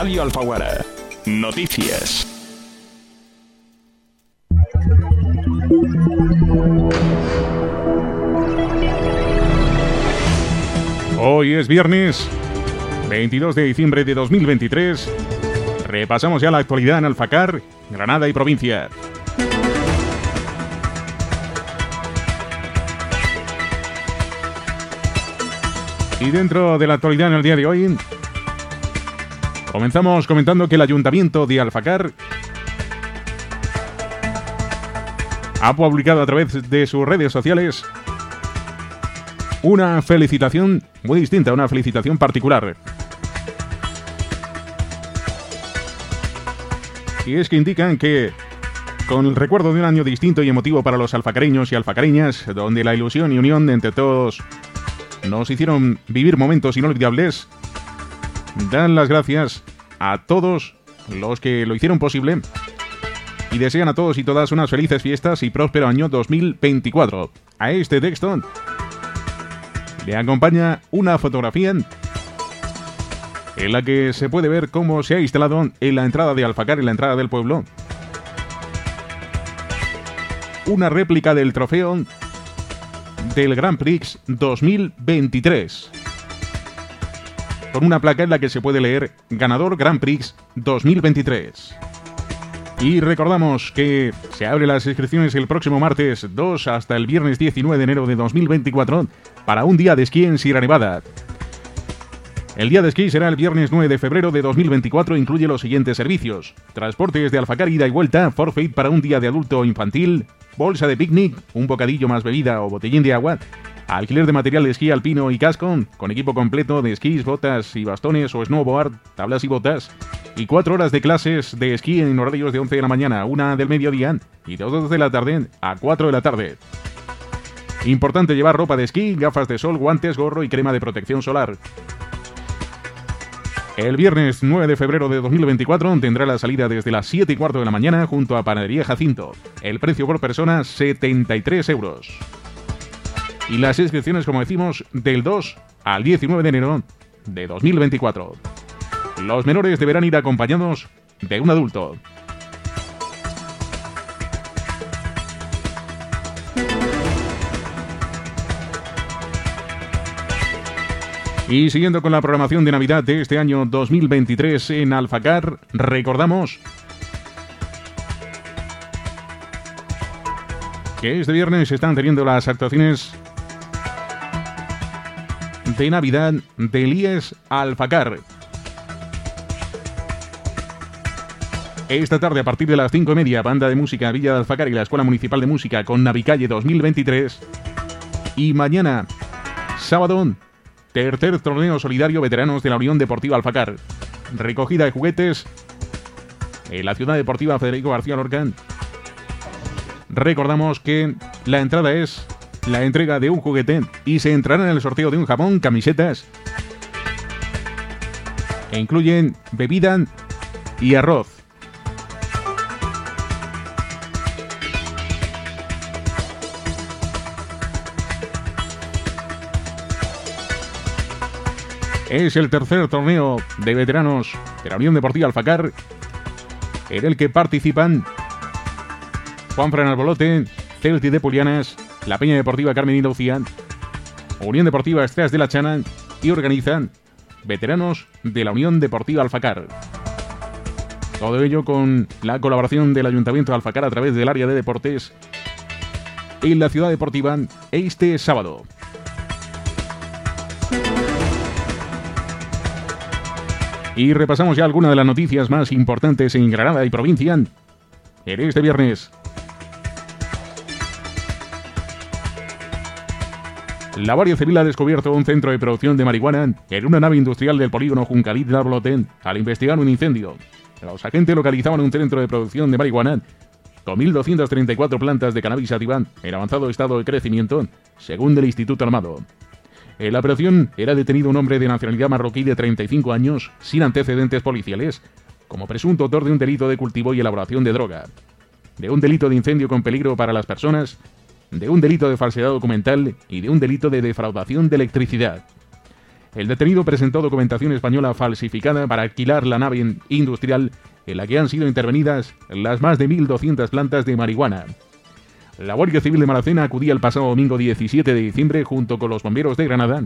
Radio Alfaguara. Noticias. Hoy es viernes 22 de diciembre de 2023. Repasamos ya la actualidad en Alfacar, Granada y provincia. Y dentro de la actualidad en el día de hoy, Comenzamos comentando que el Ayuntamiento de Alfacar ha publicado a través de sus redes sociales una felicitación muy distinta, una felicitación particular. Y es que indican que con el recuerdo de un año distinto y emotivo para los alfacareños y alfacareñas, donde la ilusión y unión entre todos nos hicieron vivir momentos inolvidables, dan las gracias a todos los que lo hicieron posible y desean a todos y todas unas felices fiestas y próspero año 2024. A este texto le acompaña una fotografía en la que se puede ver cómo se ha instalado en la entrada de Alfacar, en la entrada del pueblo, una réplica del trofeo del Grand Prix 2023 con una placa en la que se puede leer Ganador Grand Prix 2023. Y recordamos que se abren las inscripciones el próximo martes 2 hasta el viernes 19 de enero de 2024 para un día de esquí en Sierra Nevada. El día de esquí será el viernes 9 de febrero de 2024 incluye los siguientes servicios. Transportes de Alfacar ida y vuelta, forfeit para un día de adulto o infantil, bolsa de picnic, un bocadillo más bebida o botellín de agua, Alquiler de material de esquí alpino y casco, con equipo completo de esquís, botas y bastones o snowboard, tablas y botas. Y cuatro horas de clases de esquí en horarios de 11 de la mañana a 1 del mediodía y de 2 de la tarde a 4 de la tarde. Importante llevar ropa de esquí, gafas de sol, guantes, gorro y crema de protección solar. El viernes 9 de febrero de 2024 tendrá la salida desde las 7 y cuarto de la mañana junto a Panadería Jacinto. El precio por persona 73 euros y las inscripciones, como decimos, del 2 al 19 de enero de 2024. Los menores deberán ir acompañados de un adulto. Y siguiendo con la programación de Navidad de este año 2023 en Alfacar, recordamos que este viernes están teniendo las actuaciones de Navidad de Elías Alfacar. Esta tarde, a partir de las 5 y media, Banda de Música Villa de Alfacar y la Escuela Municipal de Música con Navicalle 2023. Y mañana, sábado, tercer torneo solidario veteranos de la Unión Deportiva Alfacar. Recogida de juguetes en la Ciudad Deportiva Federico García Lorca. Recordamos que la entrada es la entrega de un juguete y se entrará en el sorteo de un jamón, camisetas e incluyen bebida y arroz. Es el tercer torneo de veteranos de la Unión Deportiva Alfacar en el que participan Juan Fran Albolote, Celti de Pulianas, la Peña Deportiva Carmen Indaucía, Unión Deportiva Estrellas de la Chana y organizan veteranos de la Unión Deportiva Alfacar. Todo ello con la colaboración del Ayuntamiento de Alfacar a través del área de deportes en la ciudad deportiva este sábado. Y repasamos ya algunas de las noticias más importantes en Granada y provincia en este viernes. La Guardia Civil ha descubierto un centro de producción de marihuana en una nave industrial del polígono Juncalit de Arboloten al investigar un incendio. Los agentes localizaban un centro de producción de marihuana con 1.234 plantas de cannabis sativa en avanzado estado de crecimiento, según el Instituto Armado. En la operación era detenido un hombre de nacionalidad marroquí de 35 años, sin antecedentes policiales, como presunto autor de un delito de cultivo y elaboración de droga, de un delito de incendio con peligro para las personas, de un delito de falsedad documental y de un delito de defraudación de electricidad. El detenido presentó documentación española falsificada para alquilar la nave industrial en la que han sido intervenidas las más de 1.200 plantas de marihuana. La Guardia Civil de Maracena acudía el pasado domingo 17 de diciembre junto con los bomberos de Granada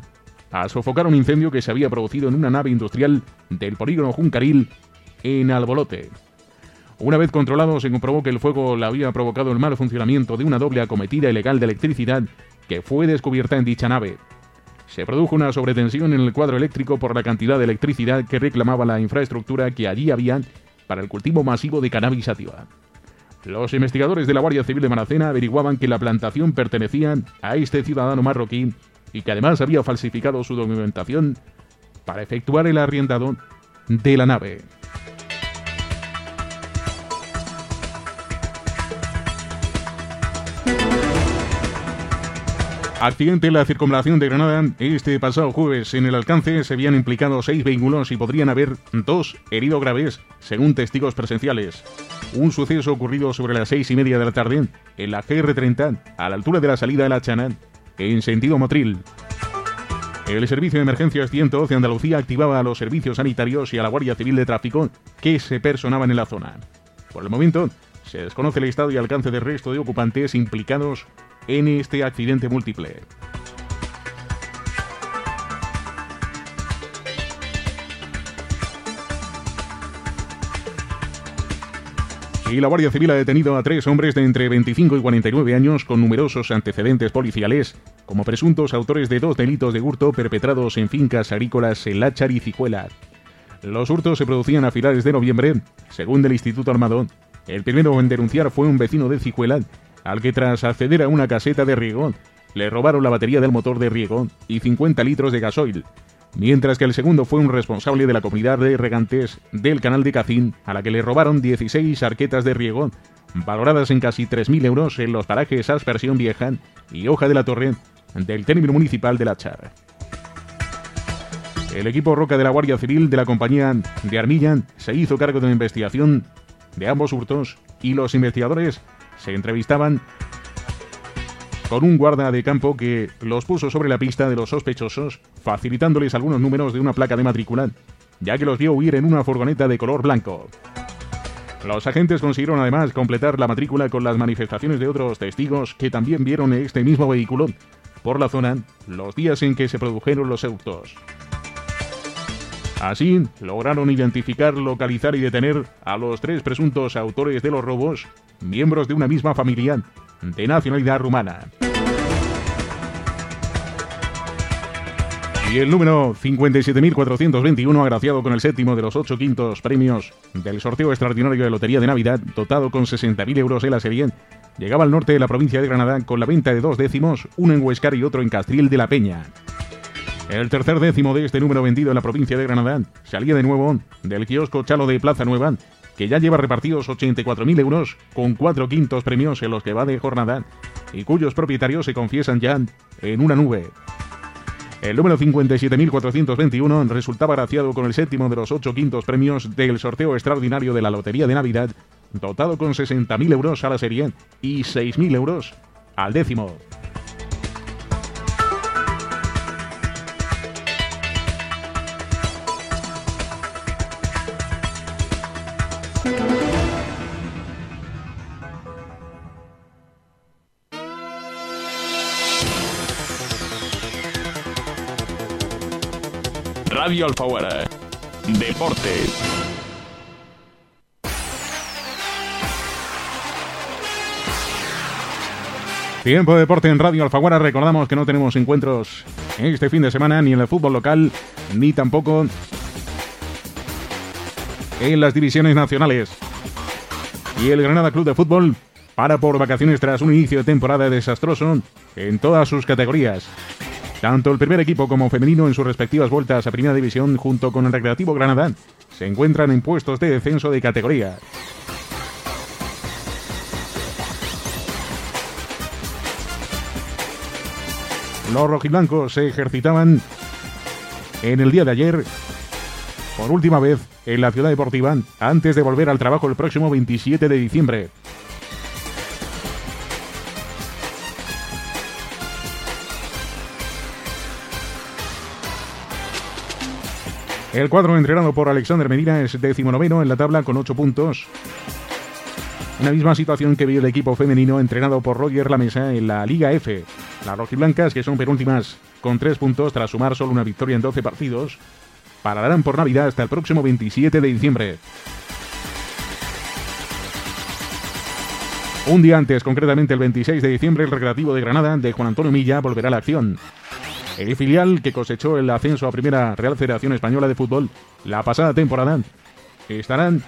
a sofocar un incendio que se había producido en una nave industrial del polígono Juncaril en Albolote. Una vez controlado, se comprobó que el fuego le había provocado el mal funcionamiento de una doble acometida ilegal de electricidad que fue descubierta en dicha nave. Se produjo una sobretensión en el cuadro eléctrico por la cantidad de electricidad que reclamaba la infraestructura que allí había para el cultivo masivo de cannabis sativa. Los investigadores de la Guardia Civil de Maracena averiguaban que la plantación pertenecía a este ciudadano marroquí y que además había falsificado su documentación para efectuar el arriendado de la nave. Accidente en la circunvalación de Granada. Este pasado jueves en el alcance se habían implicado seis vehículos y podrían haber dos heridos graves, según testigos presenciales. Un suceso ocurrido sobre las seis y media de la tarde en la GR30, a la altura de la salida de la Chana, en sentido Motril. El Servicio de Emergencias 112 Andalucía activaba a los servicios sanitarios y a la Guardia Civil de Tráfico que se personaban en la zona. Por el momento, se desconoce el estado y alcance del resto de ocupantes implicados en este accidente múltiple. Y la Guardia Civil ha detenido a tres hombres de entre 25 y 49 años con numerosos antecedentes policiales como presuntos autores de dos delitos de hurto perpetrados en fincas agrícolas en Láchar y Cijuela. Los hurtos se producían a finales de noviembre, según el Instituto Armado. El primero en denunciar fue un vecino de Cijuela al que tras acceder a una caseta de riego, le robaron la batería del motor de riego y 50 litros de gasoil, mientras que el segundo fue un responsable de la comunidad de regantes del canal de Cacín, a la que le robaron 16 arquetas de riego, valoradas en casi 3.000 euros en los parajes Aspersión Vieja y Hoja de la Torre del término municipal de La Char. El equipo Roca de la Guardia Civil de la compañía de Armilla se hizo cargo de la investigación de ambos hurtos y los investigadores se entrevistaban con un guarda de campo que los puso sobre la pista de los sospechosos, facilitándoles algunos números de una placa de matrícula, ya que los vio huir en una furgoneta de color blanco. Los agentes consiguieron además completar la matrícula con las manifestaciones de otros testigos que también vieron este mismo vehículo por la zona los días en que se produjeron los hurtos. Así, lograron identificar, localizar y detener a los tres presuntos autores de los robos, miembros de una misma familia de nacionalidad rumana. Y el número 57.421, agraciado con el séptimo de los ocho quintos premios del sorteo extraordinario de Lotería de Navidad, dotado con 60.000 euros en la serie, llegaba al norte de la provincia de Granada con la venta de dos décimos, uno en Huescar y otro en Castril de la Peña. El tercer décimo de este número vendido en la provincia de Granada salía de nuevo del kiosco Chalo de Plaza Nueva, que ya lleva repartidos 84.000 euros con cuatro quintos premios en los que va de jornada y cuyos propietarios se confiesan ya en una nube. El número 57.421 resultaba graciado con el séptimo de los ocho quintos premios del sorteo extraordinario de la Lotería de Navidad, dotado con 60.000 euros a la serie y 6.000 euros al décimo. Radio Alfaguara. Deporte. Tiempo de deporte en Radio Alfaguara. Recordamos que no tenemos encuentros este fin de semana ni en el fútbol local ni tampoco en las divisiones nacionales. Y el Granada Club de Fútbol para por vacaciones tras un inicio de temporada desastroso en todas sus categorías. Tanto el primer equipo como femenino en sus respectivas vueltas a Primera División junto con el Recreativo Granada se encuentran en puestos de descenso de categoría. Los rojiblancos se ejercitaban en el día de ayer por última vez en la ciudad deportiva antes de volver al trabajo el próximo 27 de diciembre. El cuadro entrenado por Alexander Medina es decimonoveno en la tabla con 8 puntos. Una misma situación que vive el equipo femenino entrenado por Roger Lamesa en la Liga F. Las rojiblancas, que son penúltimas con 3 puntos tras sumar solo una victoria en 12 partidos, pararán por Navidad hasta el próximo 27 de diciembre. Un día antes, concretamente el 26 de diciembre, el Recreativo de Granada de Juan Antonio Milla volverá a la acción. El filial que cosechó el ascenso a Primera Real Federación Española de Fútbol la pasada temporada estarán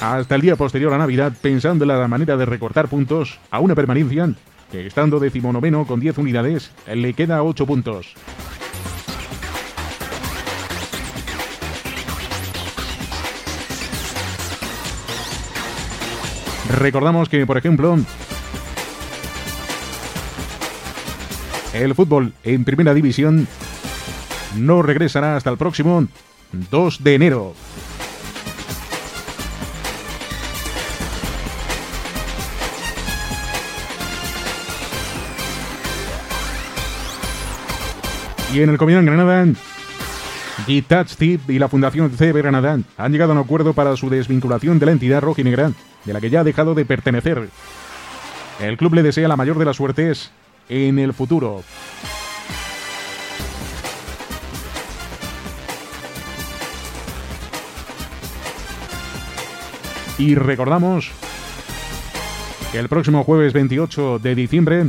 hasta el día posterior a Navidad pensando en la manera de recortar puntos a una permanencia que estando decimonoveno con 10 unidades le queda 8 puntos. Recordamos que, por ejemplo, El fútbol en primera división no regresará hasta el próximo 2 de enero. Y en el Comunidad Granada, Gitach y la Fundación CB Granada han llegado a un acuerdo para su desvinculación de la entidad rojinegra, de la que ya ha dejado de pertenecer. El club le desea la mayor de las suertes en el futuro. Y recordamos que el próximo jueves 28 de diciembre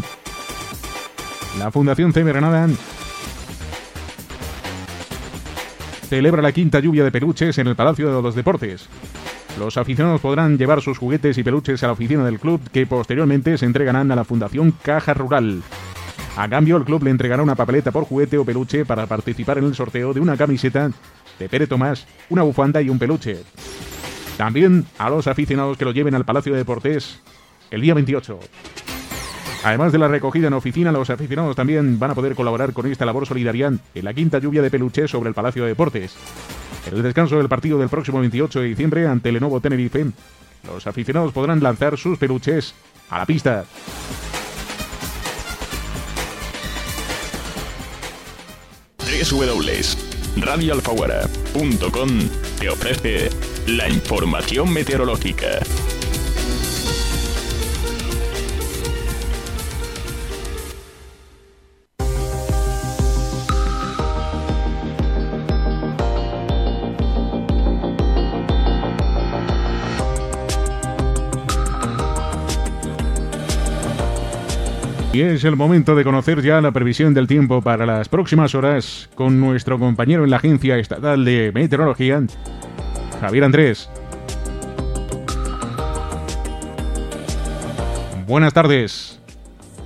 la Fundación CM Granada celebra la quinta lluvia de peluches en el Palacio de los Deportes. Los aficionados podrán llevar sus juguetes y peluches a la oficina del club que posteriormente se entregarán a la Fundación Caja Rural. A cambio, el club le entregará una papeleta por juguete o peluche para participar en el sorteo de una camiseta de Pere Tomás, una bufanda y un peluche. También a los aficionados que lo lleven al Palacio de Deportes el día 28. Además de la recogida en oficina, los aficionados también van a poder colaborar con esta labor solidaria en la quinta lluvia de peluches sobre el Palacio de Deportes. En el descanso del partido del próximo 28 de diciembre ante Lenovo Tenerife, los aficionados podrán lanzar sus peluches a la pista. te ofrece la información meteorológica. Y es el momento de conocer ya la previsión del tiempo para las próximas horas con nuestro compañero en la Agencia Estatal de Meteorología, Javier Andrés. Buenas tardes.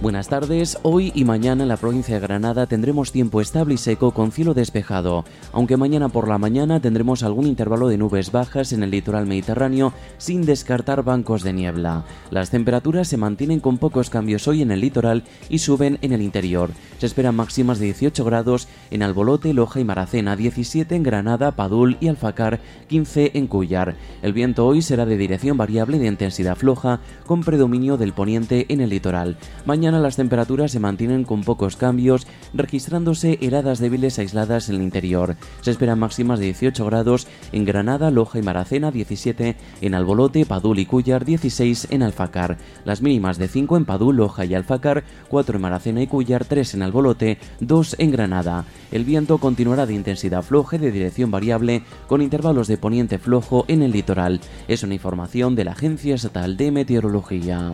Buenas tardes, hoy y mañana en la provincia de Granada tendremos tiempo estable y seco con cielo despejado, aunque mañana por la mañana tendremos algún intervalo de nubes bajas en el litoral mediterráneo sin descartar bancos de niebla. Las temperaturas se mantienen con pocos cambios hoy en el litoral y suben en el interior. Se esperan máximas de 18 grados en Albolote, Loja y Maracena, 17 en Granada, Padul y Alfacar, 15 en Cuyar. El viento hoy será de dirección variable de intensidad floja con predominio del poniente en el litoral. Mañana las temperaturas se mantienen con pocos cambios, registrándose heladas débiles aisladas en el interior. Se esperan máximas de 18 grados en Granada, Loja y Maracena, 17 en Albolote, Padul y Cuyar, 16 en Alfacar. Las mínimas de 5 en Padul, Loja y Alfacar, 4 en Maracena y Cuyar, 3 en Albolote, 2 en Granada. El viento continuará de intensidad floja de dirección variable con intervalos de poniente flojo en el litoral. Es una información de la Agencia Estatal de Meteorología.